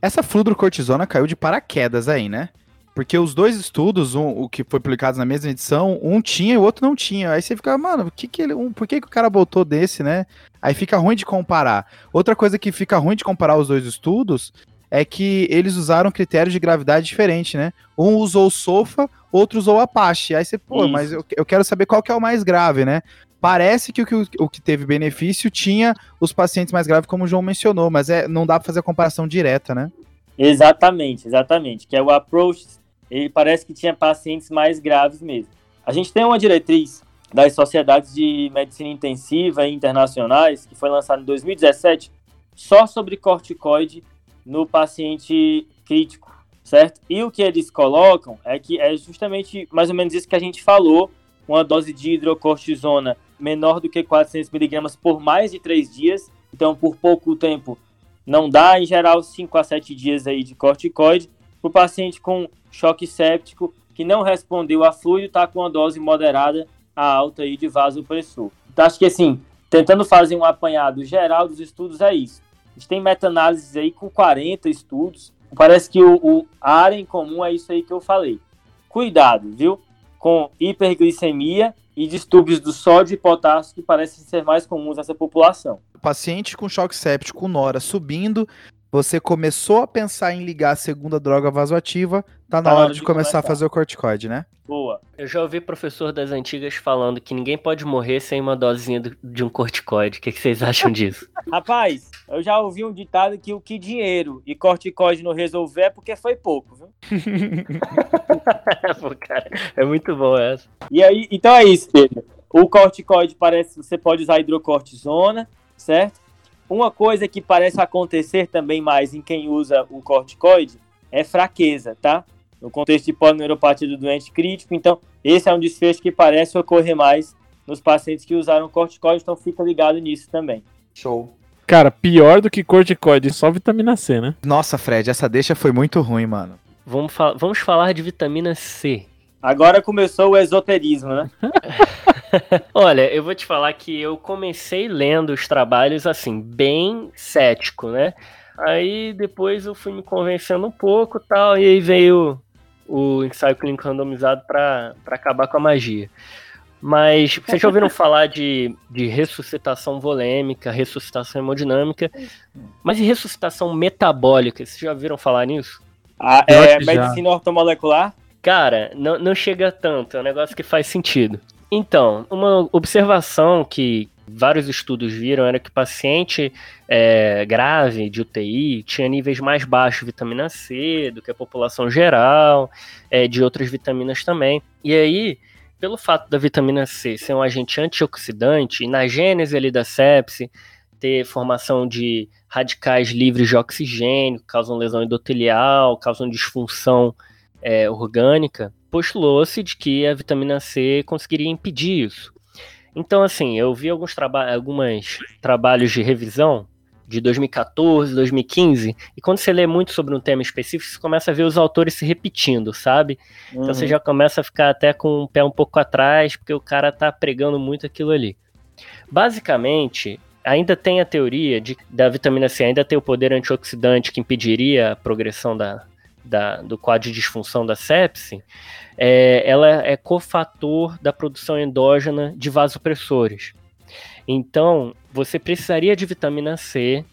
Essa fludrocortisona caiu de paraquedas aí, né? Porque os dois estudos, um, o que foi publicado na mesma edição, um tinha e o outro não tinha. Aí você fica, mano, que que ele, um, por que, que o cara botou desse, né? Aí fica ruim de comparar. Outra coisa que fica ruim de comparar os dois estudos é que eles usaram critérios de gravidade diferente, né? Um usou o SOFA, outro usou Apache. Aí você, pô, Isso. mas eu, eu quero saber qual que é o mais grave, né? Parece que o, que o que teve benefício tinha os pacientes mais graves, como o João mencionou, mas é, não dá para fazer a comparação direta, né? Exatamente, exatamente. Que é o approach, ele parece que tinha pacientes mais graves mesmo. A gente tem uma diretriz das sociedades de medicina intensiva internacionais, que foi lançada em 2017, só sobre corticoide no paciente crítico, certo? E o que eles colocam é que é justamente mais ou menos isso que a gente falou, uma dose de hidrocortisona menor do que 400 miligramas por mais de três dias. Então, por pouco tempo, não dá, em geral, 5 a 7 dias aí de corticoide. O paciente com choque séptico que não respondeu a fluido, está com uma dose moderada a alta aí de vasopressor. Então, acho que assim, tentando fazer um apanhado geral dos estudos é isso. A gente tem meta-análises aí com 40 estudos. Parece que o, o, a área em comum é isso aí que eu falei. Cuidado, viu? Com hiperglicemia e distúrbios do sódio e potássio que parecem ser mais comuns nessa população. Paciente com choque séptico, Nora, subindo, você começou a pensar em ligar a segunda droga vasoativa, tá na tá hora de, de começar, começar, a fazer o corticoide, né? Boa. Eu já ouvi professor das antigas falando que ninguém pode morrer sem uma dosinha de um corticoide. O que, que vocês acham disso? Rapaz, eu já ouvi um ditado que o que dinheiro e corticoide não resolver é porque foi pouco, viu? Pô, cara, é muito bom essa. E aí, então é isso, Pedro. O corticoide parece você pode usar hidrocortisona, certo? Uma coisa que parece acontecer também mais em quem usa o corticoide é fraqueza, tá? No contexto de polineuropatia do doente crítico, então esse é um desfecho que parece ocorrer mais nos pacientes que usaram corticoide, então fica ligado nisso também. Show. Cara, pior do que corticoide, só vitamina C, né? Nossa, Fred, essa deixa foi muito ruim, mano. Vamos, fa vamos falar de vitamina C. Agora começou o esoterismo, né? Olha, eu vou te falar que eu comecei lendo os trabalhos assim, bem cético, né? Aí depois eu fui me convencendo um pouco tal, e aí veio o ensaio clínico randomizado para acabar com a magia. Mas vocês já ouviram falar de, de ressuscitação volêmica, ressuscitação hemodinâmica, mas e ressuscitação metabólica? Vocês já ouviram falar nisso? Ah, é medicina ortomolecular? Cara, não, não chega tanto, é um negócio que faz sentido. Então, uma observação que vários estudos viram era que paciente é, grave de UTI tinha níveis mais baixos de vitamina C do que a população geral, é, de outras vitaminas também. E aí, pelo fato da vitamina C ser um agente antioxidante, e na gênese ali da sepse, ter formação de radicais livres de oxigênio, causam lesão endotelial, causam disfunção é, orgânica, postulou-se de que a vitamina C conseguiria impedir isso. Então, assim, eu vi alguns traba alguns trabalhos de revisão de 2014, 2015, e quando você lê muito sobre um tema específico, você começa a ver os autores se repetindo, sabe? Uhum. Então você uhum. já começa a ficar até com o pé um pouco atrás, porque o cara tá pregando muito aquilo ali. Basicamente, ainda tem a teoria de, da vitamina C ainda ter o poder antioxidante que impediria a progressão da, da, do quadro de disfunção da sepse, é, ela é cofator da produção endógena de vasopressores. Então, você precisaria de vitamina C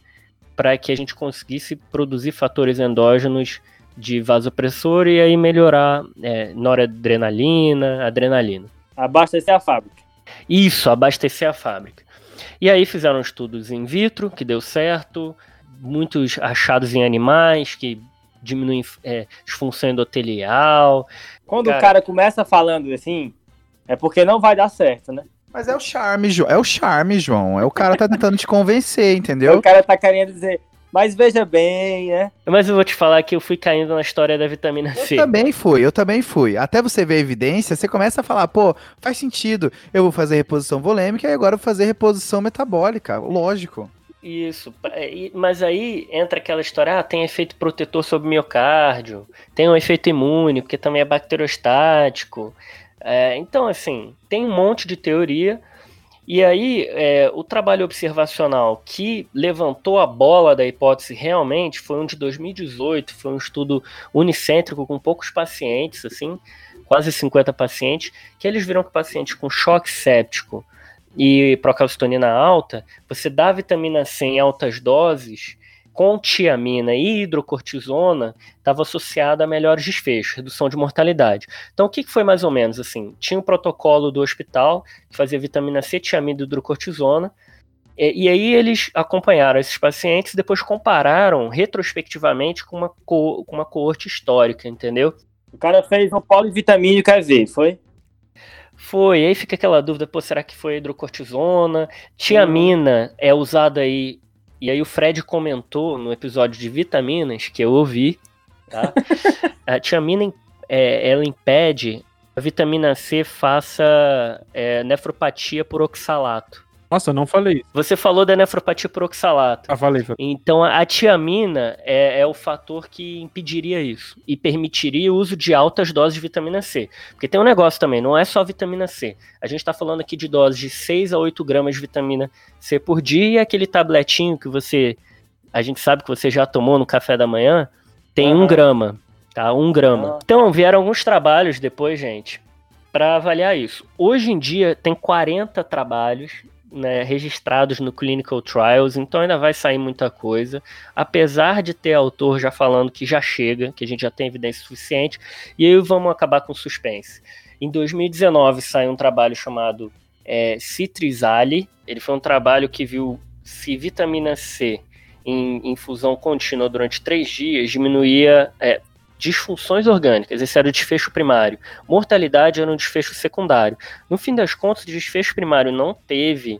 para que a gente conseguisse produzir fatores endógenos de vasopressor e aí melhorar é, noradrenalina, adrenalina. Abastecer a fábrica. Isso, abastecer a fábrica. E aí fizeram estudos in vitro, que deu certo, muitos achados em animais, que diminuem é, disfunção endotelial. Quando cara... o cara começa falando assim, é porque não vai dar certo, né? Mas é o charme, João. É o charme, João. É o cara tá tentando te convencer, entendeu? O cara tá querendo dizer, mas veja bem, né? Mas eu vou te falar que eu fui caindo na história da vitamina C. Eu também fui, eu também fui. Até você ver a evidência, você começa a falar, pô, faz sentido. Eu vou fazer reposição volêmica e agora eu vou fazer reposição metabólica. Lógico. Isso, é, mas aí entra aquela história, ah, tem efeito protetor sobre o miocárdio, tem um efeito imune, porque também é bacteriostático. É, então, assim, tem um monte de teoria. E aí, é, o trabalho observacional que levantou a bola da hipótese realmente foi um de 2018, foi um estudo unicêntrico com poucos pacientes, assim, quase 50 pacientes, que eles viram que pacientes com choque séptico e procalcitonina alta, você dá vitamina C em altas doses, com tiamina e hidrocortisona estava associado a melhores desfechos, redução de mortalidade. Então, o que foi mais ou menos assim? Tinha um protocolo do hospital que fazia vitamina C, tiamina e hidrocortisona, e, e, aí eles acompanharam esses pacientes e depois compararam retrospectivamente com uma, co com uma coorte histórica, entendeu? O cara fez um polivitamínico AV, foi? Foi, aí fica aquela dúvida, pô, será que foi hidrocortisona? Tiamina hum. é usada aí e aí o Fred comentou no episódio de vitaminas que eu ouvi, tá? a tiamina é, ela impede a vitamina C faça é, nefropatia por oxalato. Nossa, eu não falei isso. Você falou da nefropatia por oxalato. Ah, falei. falei. Então a tiamina é, é, o fator que impediria isso e permitiria o uso de altas doses de vitamina C. Porque tem um negócio também, não é só vitamina C. A gente está falando aqui de doses de 6 a 8 gramas de vitamina C por dia e aquele tabletinho que você. A gente sabe que você já tomou no café da manhã, tem uhum. um grama. Tá? Um grama. Uhum. Então vieram alguns trabalhos depois, gente, para avaliar isso. Hoje em dia tem 40 trabalhos né, registrados no Clinical Trials, então ainda vai sair muita coisa. Apesar de ter autor já falando que já chega, que a gente já tem evidência suficiente, e aí vamos acabar com suspense. Em 2019 saiu um trabalho chamado é, Citrizale, ele foi um trabalho que viu se vitamina C em infusão contínua durante três dias diminuía é, disfunções orgânicas, esse era o desfecho primário. Mortalidade era um desfecho secundário. No fim das contas, o desfecho primário não teve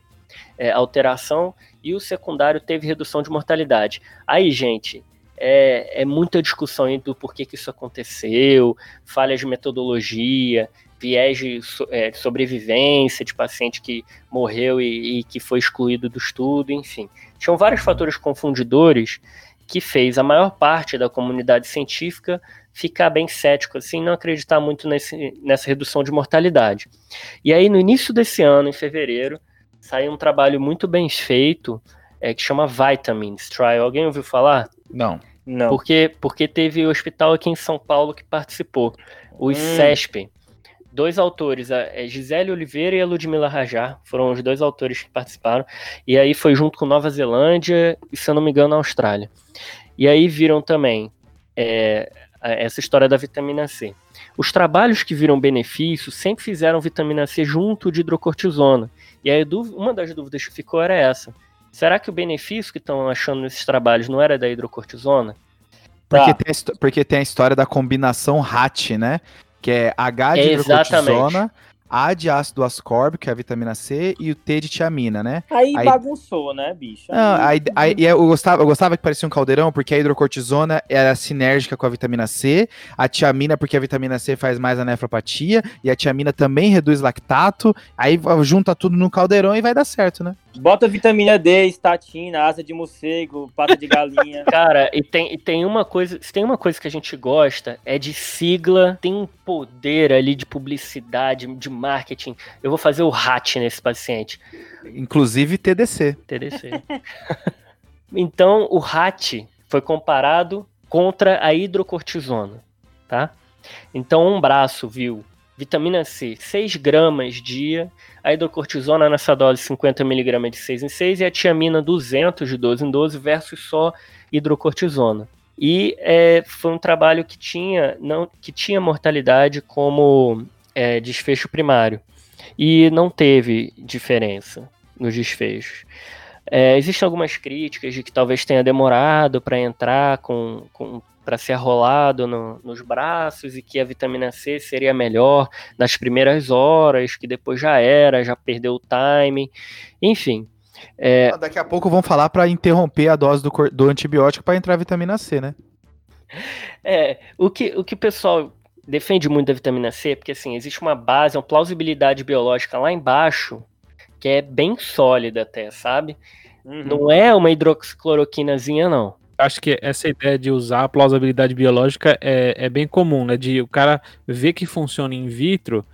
é, alteração e o secundário teve redução de mortalidade. Aí, gente, é, é muita discussão do porquê que isso aconteceu, falhas de metodologia, viés de é, sobrevivência de paciente que morreu e, e que foi excluído do estudo, enfim. Tinham vários fatores confundidores que fez a maior parte da comunidade científica ficar bem cético, assim, não acreditar muito nesse, nessa redução de mortalidade. E aí, no início desse ano, em fevereiro, saiu um trabalho muito bem feito é, que chama Vitamins Trial. Alguém ouviu falar? Não. Não. Porque, porque teve o hospital aqui em São Paulo que participou, o hum. CESP. Dois autores, a Gisele Oliveira e a Ludmila Rajar, foram os dois autores que participaram. E aí foi junto com Nova Zelândia e, se eu não me engano, a Austrália. E aí viram também é, essa história da vitamina C. Os trabalhos que viram benefício sempre fizeram vitamina C junto de hidrocortisona. E aí uma das dúvidas que ficou era essa. Será que o benefício que estão achando nesses trabalhos não era da hidrocortisona? Porque, tá. tem, a, porque tem a história da combinação HAT, né? Que é H de é hidrocortisona, a de ácido ascórbico, que é a vitamina C, e o T de tiamina, né? Aí, aí bagunçou, né, bicho? Não, aí, aí, eu, gostava, eu gostava que parecia um caldeirão, porque a hidrocortisona era sinérgica com a vitamina C, a tiamina, porque a vitamina C faz mais a nefropatia, e a tiamina também reduz lactato, aí junta tudo no caldeirão e vai dar certo, né? Bota vitamina D, estatina, asa de morcego, pata de galinha. Cara, e tem, e tem uma coisa, se tem uma coisa que a gente gosta, é de sigla, tem um poder ali de publicidade, de marketing. Eu vou fazer o hat nesse paciente. Inclusive TDC. TDC. então, o hat foi comparado contra a hidrocortisona, tá? Então, um braço viu vitamina C, 6 gramas dia, a hidrocortisona nessa dose 50mg de 6 em 6 e a tiamina 200 de 12 em 12 versus só hidrocortisona. E é, foi um trabalho que tinha, não, que tinha mortalidade como é, desfecho primário. E não teve diferença nos desfechos. É, existem algumas críticas de que talvez tenha demorado para entrar com, com para ser arrolado no, nos braços e que a vitamina C seria melhor nas primeiras horas, que depois já era, já perdeu o time, enfim. É... Ah, daqui a pouco vão falar para interromper a dose do, do antibiótico para entrar a vitamina C, né? É, o que o que o pessoal defende muito da vitamina C, porque assim, existe uma base, uma plausibilidade biológica lá embaixo, que é bem sólida até, sabe? Uhum. Não é uma hidroxicloroquinazinha, não acho que essa ideia de usar a plausibilidade biológica é, é bem comum, né? De o cara ver que funciona in vitro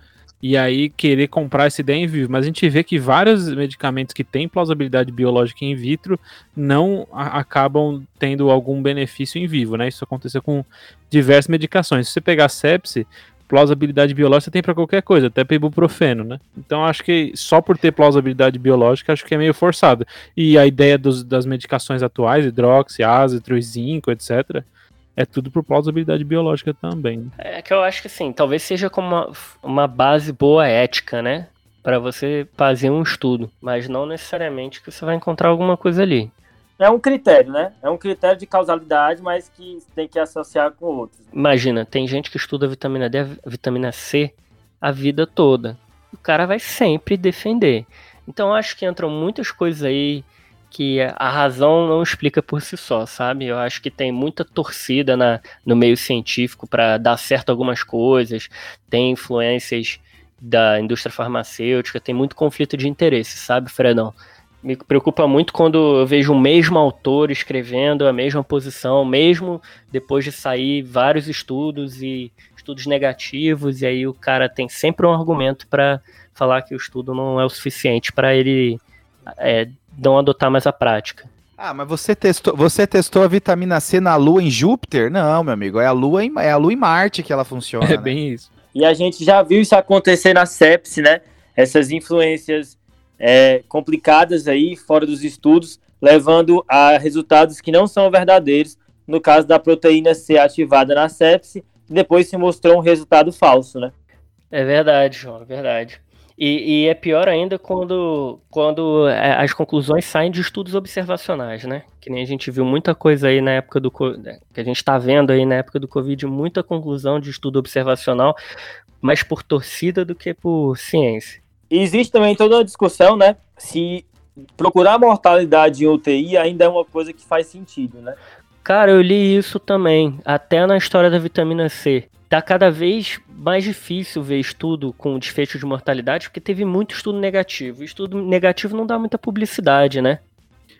e aí querer comprar essa ideia em vivo. Mas a gente vê que vários medicamentos que têm plausibilidade biológica in vitro não acabam tendo algum benefício em vivo, né? Isso aconteceu com diversas medicações. Se você pegar sepse, plausibilidade biológica tem para qualquer coisa, até para ibuprofeno, né? Então acho que só por ter plausibilidade biológica, acho que é meio forçado. E a ideia dos, das medicações atuais, hidroxi, ácido, zinco, etc., é tudo por plausibilidade biológica também. É que eu acho que assim, talvez seja como uma, uma base boa ética, né? Para você fazer um estudo, mas não necessariamente que você vai encontrar alguma coisa ali é um critério, né? É um critério de causalidade, mas que tem que associar com outros. Imagina, tem gente que estuda vitamina D, vitamina C a vida toda. O cara vai sempre defender. Então acho que entram muitas coisas aí que a razão não explica por si só, sabe? Eu acho que tem muita torcida na, no meio científico para dar certo algumas coisas, tem influências da indústria farmacêutica, tem muito conflito de interesse, sabe, Fredão? Me preocupa muito quando eu vejo o mesmo autor escrevendo a mesma posição, mesmo depois de sair vários estudos e estudos negativos, e aí o cara tem sempre um argumento para falar que o estudo não é o suficiente para ele é, não adotar mais a prática. Ah, mas você testou, você testou a vitamina C na Lua em Júpiter? Não, meu amigo, é a Lua em, é a Lua em Marte que ela funciona. É né? bem isso. E a gente já viu isso acontecer na sepse, né? Essas influências é, complicadas aí fora dos estudos, levando a resultados que não são verdadeiros, no caso da proteína C ativada na sepse, depois se mostrou um resultado falso, né? É verdade, João, é verdade. E, e, é pior ainda quando, quando é, as conclusões saem de estudos observacionais, né? Que nem a gente viu muita coisa aí na época do né, que a gente está vendo aí na época do Covid, muita conclusão de estudo observacional, mais por torcida do que por ciência. E existe também toda a discussão, né? Se procurar mortalidade em UTI ainda é uma coisa que faz sentido, né? Cara, eu li isso também, até na história da vitamina C. Tá cada vez mais difícil ver estudo com desfecho de mortalidade, porque teve muito estudo negativo. estudo negativo não dá muita publicidade, né?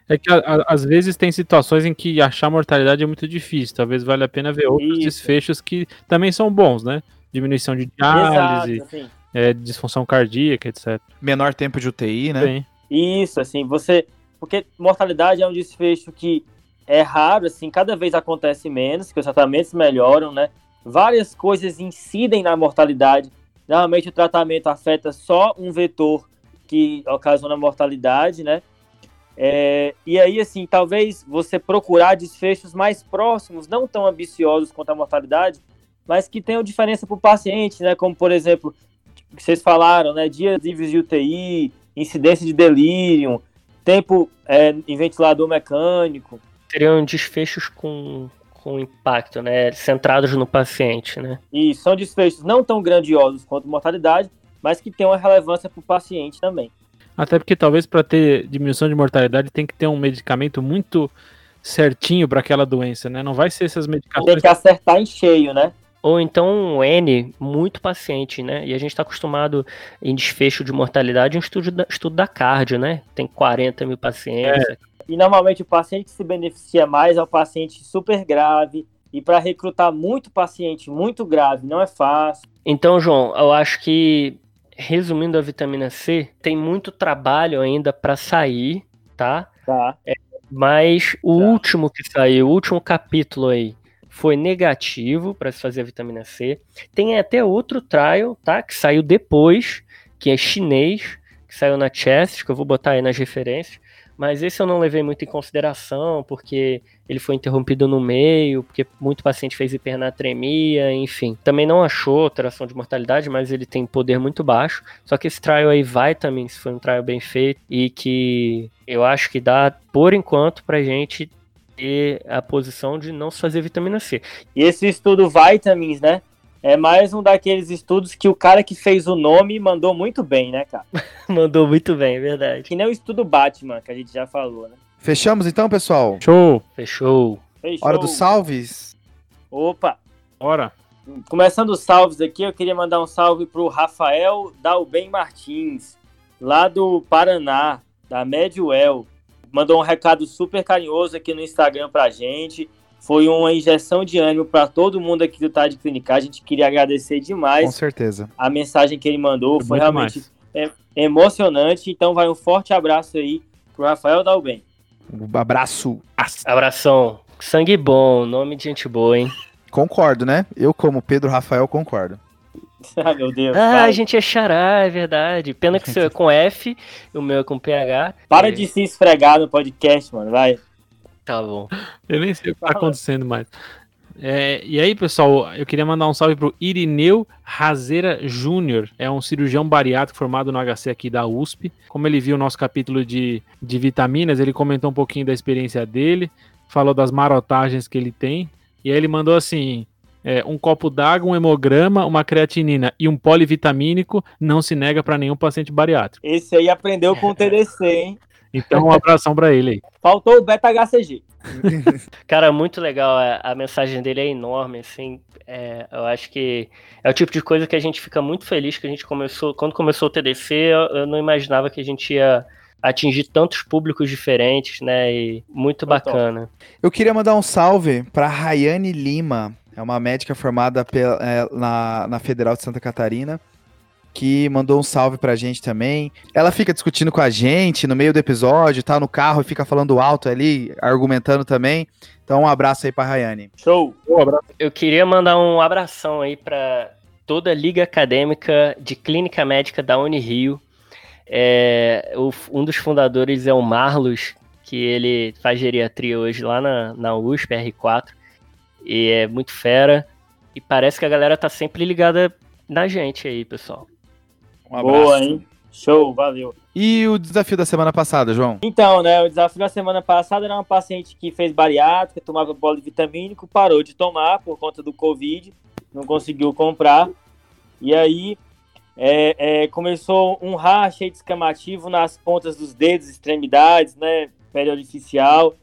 É que a, a, às vezes tem situações em que achar mortalidade é muito difícil. Talvez valha a pena ver outros isso. desfechos que também são bons, né? Diminuição de diálise, Exato, assim é, disfunção cardíaca, etc. Menor tempo de UTI, né? Sim. Isso, assim, você. Porque mortalidade é um desfecho que é raro, assim, cada vez acontece menos, que os tratamentos melhoram, né? Várias coisas incidem na mortalidade. Normalmente o tratamento afeta só um vetor que ocasiona mortalidade, né? É, e aí, assim, talvez você procurar desfechos mais próximos, não tão ambiciosos quanto a mortalidade, mas que tenham diferença para o paciente, né? Como, por exemplo, que vocês falaram, né? Dias livres de UTI, incidência de delírio, tempo é, em ventilador mecânico. Seriam desfechos com, com impacto, né? Centrados no paciente, né? E são desfechos não tão grandiosos quanto mortalidade, mas que têm uma relevância para o paciente também. Até porque talvez para ter diminuição de mortalidade tem que ter um medicamento muito certinho para aquela doença, né? Não vai ser essas medicações. Tem que acertar em cheio, né? Ou então um N muito paciente, né? E a gente está acostumado em desfecho de mortalidade um estudo da, estudo da cardio, né? Tem 40 mil pacientes. É. E normalmente o paciente que se beneficia mais é o paciente super grave. E para recrutar muito paciente muito grave não é fácil. Então, João, eu acho que resumindo a vitamina C, tem muito trabalho ainda para sair, tá? Tá. É, mas o tá. último que saiu, o último capítulo aí, foi negativo para se fazer a vitamina C. Tem até outro trial, tá? Que saiu depois, que é chinês, que saiu na Chest, que eu vou botar aí nas referências. Mas esse eu não levei muito em consideração, porque ele foi interrompido no meio, porque muito paciente fez hipernatremia, enfim. Também não achou alteração de mortalidade, mas ele tem poder muito baixo. Só que esse trial aí, Vitamins, foi um trial bem feito e que eu acho que dá, por enquanto, pra gente ter a posição de não se fazer vitamina C. E esse estudo Vitamins, né? É mais um daqueles estudos que o cara que fez o nome mandou muito bem, né, cara? mandou muito bem, é verdade. Que nem o estudo Batman, que a gente já falou, né? Fechamos então, pessoal? Show! Fechou! Fechou. Hora dos salves? Opa! Hora! Começando os salves aqui, eu queria mandar um salve pro Rafael Dalben Martins, lá do Paraná, da Medwell. Mandou um recado super carinhoso aqui no Instagram pra gente foi uma injeção de ânimo para todo mundo aqui do Tarde Clinicar. A gente queria agradecer demais. Com certeza. A mensagem que ele mandou foi, foi realmente é, emocionante. Então, vai um forte abraço aí pro Rafael Dalben. Um abraço. Abração. Sangue bom, nome de gente boa, hein? Concordo, né? Eu, como Pedro Rafael, concordo. ah, meu Deus. Ah, a gente é xará, é verdade. Pena que o seu é com F, o meu é com PH. Para e... de se esfregar no podcast, mano, vai. Tá bom. Eu nem sei o que tá acontecendo mais. É, e aí, pessoal, eu queria mandar um salve pro Irineu Razeira Júnior. É um cirurgião bariátrico formado no HC aqui da USP. Como ele viu o nosso capítulo de, de vitaminas, ele comentou um pouquinho da experiência dele, falou das marotagens que ele tem. E aí ele mandou assim: é, um copo d'água, um hemograma, uma creatinina e um polivitamínico não se nega para nenhum paciente bariátrico. Esse aí aprendeu com o TDC, hein? Então, um abração para ele aí. Faltou o beta HCG. Cara, muito legal. A, a, mensagem dele é enorme, assim. É, eu acho que é o tipo de coisa que a gente fica muito feliz que a gente começou. Quando começou o TDC, eu, eu não imaginava que a gente ia atingir tantos públicos diferentes, né? E muito bacana. Eu queria mandar um salve para Rayane Lima. É uma médica formada pela, é, na, na Federal de Santa Catarina que mandou um salve pra gente também. Ela fica discutindo com a gente no meio do episódio, tá no carro e fica falando alto ali, argumentando também. Então, um abraço aí pra Rayane. Show! Um abraço. Eu queria mandar um abração aí pra toda a Liga Acadêmica de Clínica Médica da Unirio. É, o, um dos fundadores é o Marlos, que ele faz geriatria hoje lá na, na USP, R4. E é muito fera. E parece que a galera tá sempre ligada na gente aí, pessoal. Um abraço. Boa, hein? Show, valeu. E o desafio da semana passada, João? Então, né, o desafio da semana passada era uma paciente que fez bariátrica, tomava bolo vitamínico, parou de tomar por conta do Covid, não conseguiu comprar. E aí é, é, começou um racha descamativo nas pontas dos dedos, extremidades, né, pele artificial.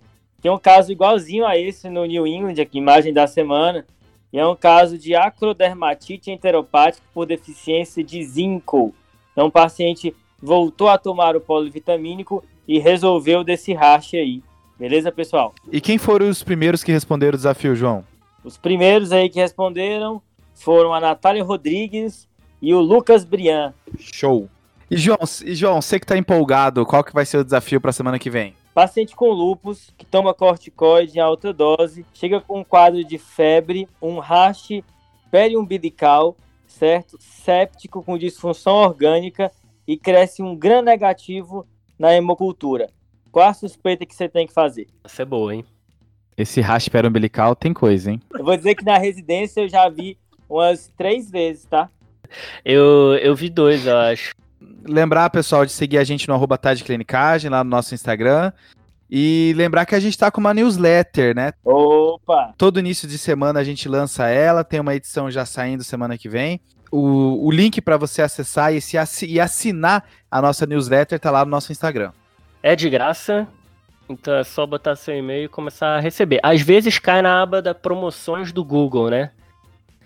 Tem um caso igualzinho a esse no New England, aqui, imagem da semana. E é um caso de acrodermatite enteropática por deficiência de zinco. Então o paciente voltou a tomar o polivitamínico e resolveu desse racha aí. Beleza, pessoal? E quem foram os primeiros que responderam o desafio, João? Os primeiros aí que responderam foram a Natália Rodrigues e o Lucas Brian. Show. E João, e João, você que está empolgado, qual que vai ser o desafio para a semana que vem? Paciente com lupus que toma corticoide em alta dose, chega com um quadro de febre, um rash periumbilical, certo? Séptico com disfunção orgânica e cresce um gram negativo na hemocultura. Qual a suspeita que você tem que fazer? Essa é boa, hein? Esse rash periumbilical tem coisa, hein? Eu vou dizer que na residência eu já vi umas três vezes, tá? Eu, eu vi dois, eu acho lembrar, pessoal, de seguir a gente no arroba Clinicagem, lá no nosso Instagram. E lembrar que a gente tá com uma newsletter, né? Opa! Todo início de semana a gente lança ela, tem uma edição já saindo semana que vem. O, o link para você acessar e, se, e assinar a nossa newsletter tá lá no nosso Instagram. É de graça, então é só botar seu e-mail e começar a receber. Às vezes cai na aba da promoções do Google, né?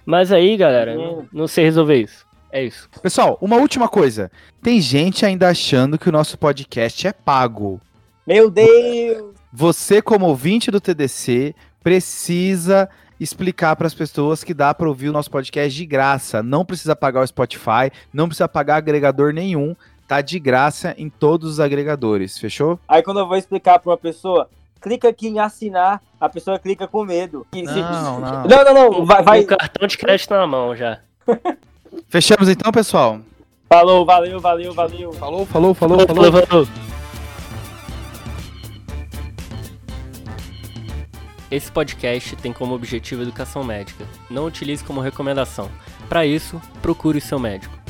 Mas aí, galera, Hum. não, não sei resolver isso. É isso. Pessoal, uma última coisa. Tem gente ainda achando que o nosso podcast é pago. Meu Deus! Você, como ouvinte do TDC, precisa explicar para as pessoas que dá para ouvir o nosso podcast de graça. Não precisa pagar o Spotify, não precisa pagar agregador nenhum. Tá de graça em todos os agregadores, fechou? Aí quando eu vou explicar pra uma pessoa, clica aqui em assinar, a pessoa clica com medo. Não, não. não, não, não, vai, vai. Com o cartão de crédito na mão já. Fechamos então, pessoal? Falou, valeu, valeu, valeu. Falou, falou, falou, Falou, falou. Esse podcast tem como objetivo educação médica. Não utilize como recomendação. Para isso, procure o seu médico.